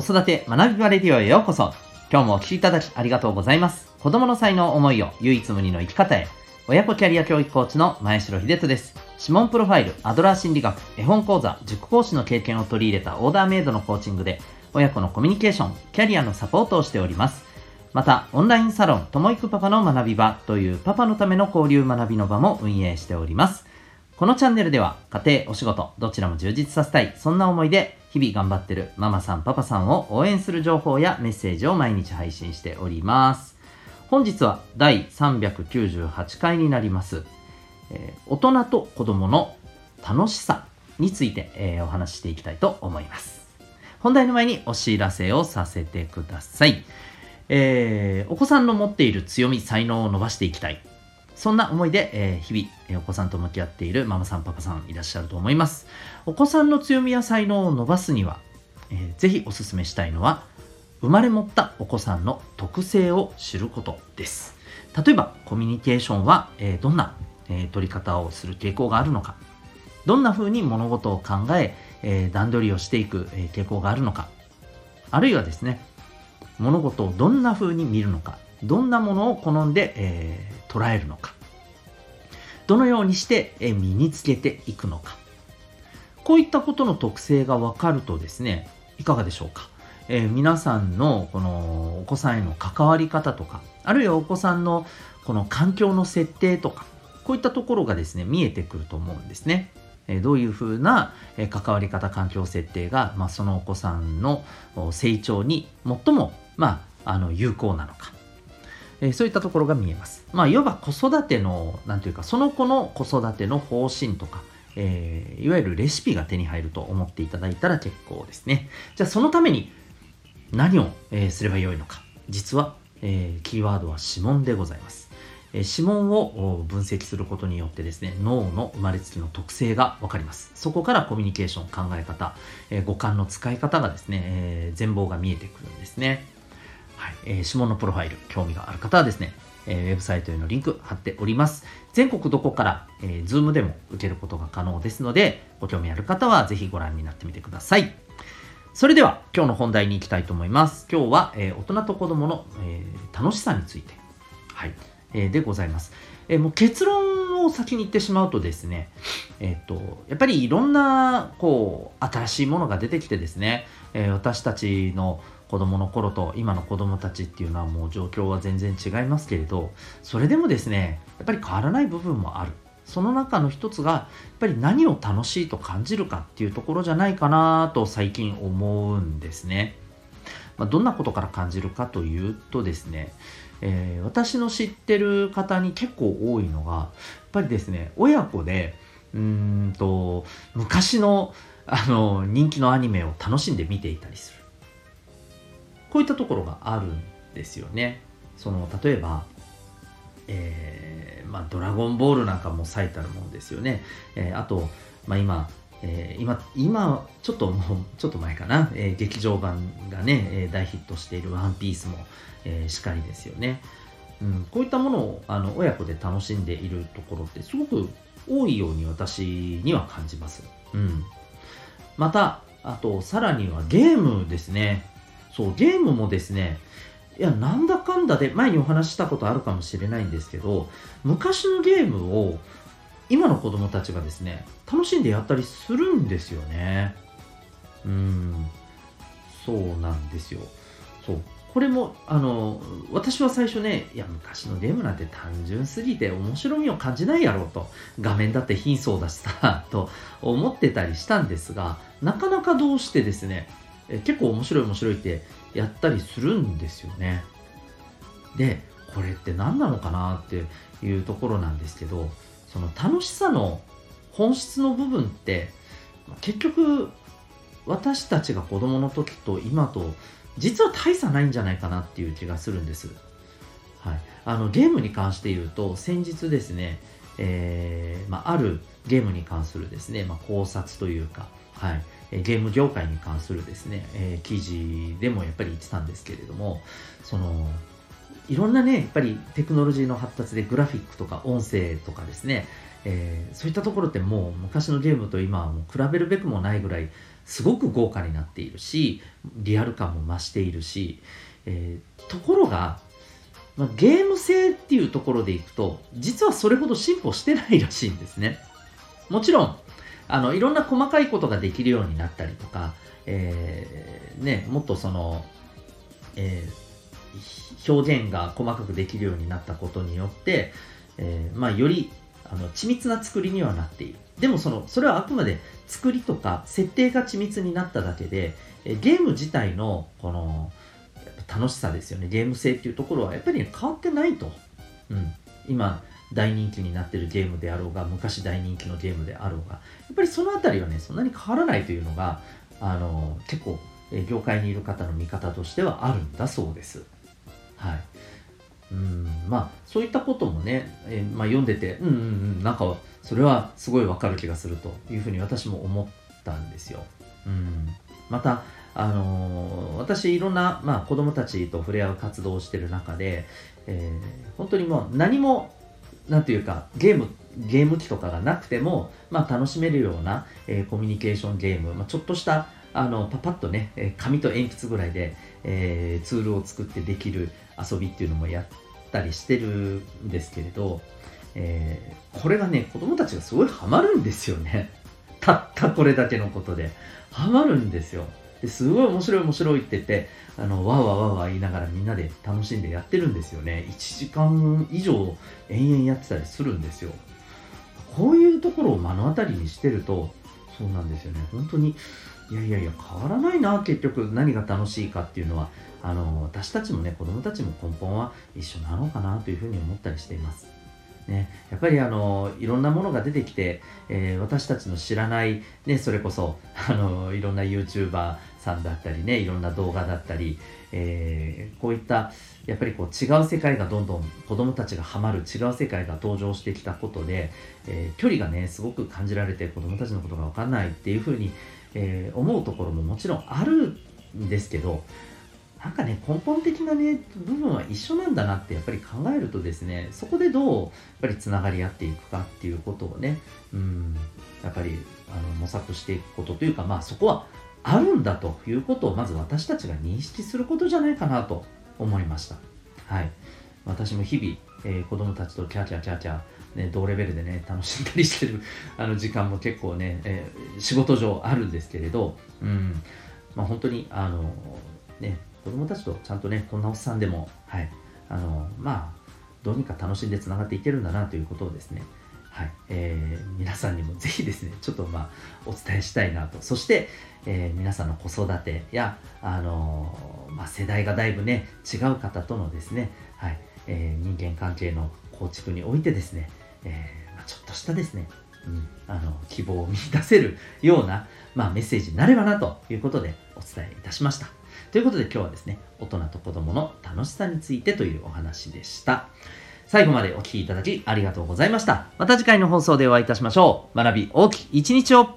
子育て学び場レディオへようこそ。今日もお聴きいただきありがとうございます。子供の才能思いを唯一無二の生き方へ。親子キャリア教育コーチの前城秀人です。指紋プロファイル、アドラー心理学、絵本講座、塾講師の経験を取り入れたオーダーメイドのコーチングで、親子のコミュニケーション、キャリアのサポートをしております。また、オンラインサロン、ともいくパパの学び場というパパのための交流学びの場も運営しております。このチャンネルでは家庭、お仕事、どちらも充実させたい、そんな思いで日々頑張ってるママさん、パパさんを応援する情報やメッセージを毎日配信しております。本日は第398回になります。えー、大人と子供の楽しさについて、えー、お話ししていきたいと思います。本題の前にお知らせをさせてください。えー、お子さんの持っている強み、才能を伸ばしていきたい。そんな思いで、えー、日々、え、お子さんと向き合っているママさん、パパさんいらっしゃると思います。お子さんの強みや才能を伸ばすには、えー、ぜひお勧めしたいのは、生まれ持ったお子さんの特性を知ることです。例えば、コミュニケーションは、えー、どんな、えー、取り方をする傾向があるのか、どんな風に物事を考え、えー、段取りをしていく、え傾向があるのか、あるいはですね、物事をどんな風に見るのか、どんなものを好んで、えー、捉えるのか。どのようにして、身につけていくのか。こういったことの特性が分かるとですねいかがでしょうか、えー、皆さんのこのお子さんへの関わり方とかあるいはお子さんのこの環境の設定とかこういったところがですね見えてくると思うんですね。どういうふうな関わり方環境設定が、まあ、そのお子さんの成長に最も、まあ、あの有効なのか。えそういったところが見えます。まあ、いわば子育ての、なんというか、その子の子育ての方針とか、えー、いわゆるレシピが手に入ると思っていただいたら結構ですね。じゃあ、そのために何を、えー、すればよいのか。実は、えー、キーワードは指紋でございます。え指紋を分析することによってですね、脳の生まれつきの特性がわかります。そこからコミュニケーション、考え方、え五感の使い方がですね、え全貌が見えてくるんですね。はいえー、指紋のプロファイル、興味がある方はですね、えー、ウェブサイトへのリンク貼っております。全国どこから、えー、Zoom でも受けることが可能ですので、ご興味ある方はぜひご覧になってみてください。それでは今日の本題に行きたいと思います。今日は、えー、大人と子供の、えー、楽しさについて、はいえー、でございます。え、もう結論を先に言ってしまうとですね、えっ、と、やっぱりいろんな、こう、新しいものが出てきてですね、え、私たちの子供の頃と今の子供たちっていうのはもう状況は全然違いますけれどそれでもですねやっぱり変わらない部分もある。その中の一つがやっぱり何を楽しいと感じるかっていうところじゃないかなと最近思うんですね、まあ、どんなことから感じるかというとですね、えー、私の知ってる方に結構多いのがやっぱりですね親子でうんと昔のあの人気のアニメを楽しんで見ていたりする。こういったところがあるんですよね。その例えば、えー、まあ、ドラゴンボールなんかも最たるものですよね。えー、あと、まあ、今、えー、今、今、ちょっともう、ちょっと前かな、えー、劇場版がね、え、大ヒットしているワンピースも、えー、しかりですよね。うん、こういったものをあの親子で楽しんでいるところってすごく多いように私には感じます。うん。また、あと、さらにはゲームですね。そう、ゲームもですね、いや、なんだかんだで、前にお話したことあるかもしれないんですけど、昔のゲームを今の子供たちがですね、楽しんでやったりするんですよね。うん、そうなんですよ。そう。これも、あの、私は最初ね、いや、昔のゲームなんて単純すぎて面白みを感じないやろうと、画面だって貧相だしさ、と思ってたりしたんですが、なかなかどうしてですね、え結構面白い面白いってやったりするんですよね。で、これって何なのかなっていうところなんですけど、その楽しさの本質の部分って結局私たちが子供の時と今と実は大差ないんじゃないかなっていう気がするんです。はい、あのゲームに関して言うと先日ですね、えーまあ、あるゲームに関するですね、まあ、考察というか、はい、ゲーム業界に関するですね、えー、記事でもやっぱり言ってたんですけれども、その、いろんなね、やっぱりテクノロジーの発達でグラフィックとか音声とかですね、えー、そういったところってもう昔のゲームと今はもう比べるべくもないぐらいすごく豪華になっているしリアル感も増しているし、えー、ところが、まあ、ゲーム性っていうところでいくと実はそれほど進歩してないらしいんですね。もちろんあのいろんな細かいことができるようになったりとか、えー、ね、もっとその、えー、表現が細かくできるようになったことによって、えー、まあ、よりあの緻密な作りにはなっている。でもその、それはあくまで作りとか設定が緻密になっただけで、えゲーム自体のこの楽しさですよね。ゲーム性っていうところはやっぱり、変わってないと。うん。今、大人気になってるゲームであろうが、昔大人気のゲームであろうが、やっぱりそのあたりはね、そんなに変わらないというのが、あの、結構、え業界にいる方の見方としてはあるんだそうです。はい。うんまあそういったこともね、えー、まあ、読んでてうんうんうんなんかそれはすごいわかる気がするというふうに私も思ったんですよ。うんまたあのー、私いろんな、まあ、子供たちと触れ合う活動をしてる中で、えー、本当にもう何もなんていうかゲームゲーム機とかがなくても、まあ、楽しめるような、えー、コミュニケーションゲーム、まあ、ちょっとしたあのパパッとね、え紙と鉛筆ぐらいで、えー、ツールを作ってできる遊びっていうのもやったりしてるんですけれど、えー、これがね、子供たちがすごいハマるんですよね。たったこれだけのことで。ハマるんですよ。ですごい面白い面白いって言って、あの、わーわーわーわー言いながらみんなで楽しんでやってるんですよね。1時間以上延々やってたりするんですよ。こういうところを目の当たりにしてると、そうなんですよね。本当に、いやいやいや、変わらないな、結局何が楽しいかっていうのは、あの私たちもね子供たちも根本は一緒なのかなというふうに思ったりしています。ね、やっぱりあのいろんなものが出てきて、えー、私たちの知らない、ね、それこそあのいろんな YouTuber さんだったりねいろんな動画だったり、えー、こういったやっぱりこう違う世界がどんどん子供たちがハマる違う世界が登場してきたことで、えー、距離がねすごく感じられて子供たちのことが分かんないっていうふうに、え思うところももちろんあるんですけどなんかね、根本的なね、部分は一緒なんだなってやっぱり考えるとですね、そこでどう、やっぱりつながり合っていくかっていうことをね、うん、やっぱりあの模索していくことというか、まあそこはあるんだということをまず私たちが認識することじゃないかなと思いました。はい。私も日々、えー、子供たちとキャーキャーキャーキャ、ね、同レベルでね、楽しんだりしてる あの時間も結構ね、えー、仕事上あるんですけれど、うん、まあ本当に、あの、ね、子供たちとちゃんとね、こんなおっさんでも、はい、あの、まあ、どうにか楽しんでつながっていけるんだなということをですね、はい、えー、皆さんにもぜひですね、ちょっとまあ、お伝えしたいなと。そして、えー、皆さんの子育てや、あのー、まあ、世代がだいぶね、違う方とのですね、はい、えー、人間関係の構築においてですね、えま、ちょっとしたですね、うん、あの希望を見出せるような、まあ、メッセージになればなということでお伝えいたしました。ということで今日はですね、大人と子供の楽しさについてというお話でした。最後までお聴きいただきありがとうございました。また次回の放送でお会いいたしましょう。学び大きい一日を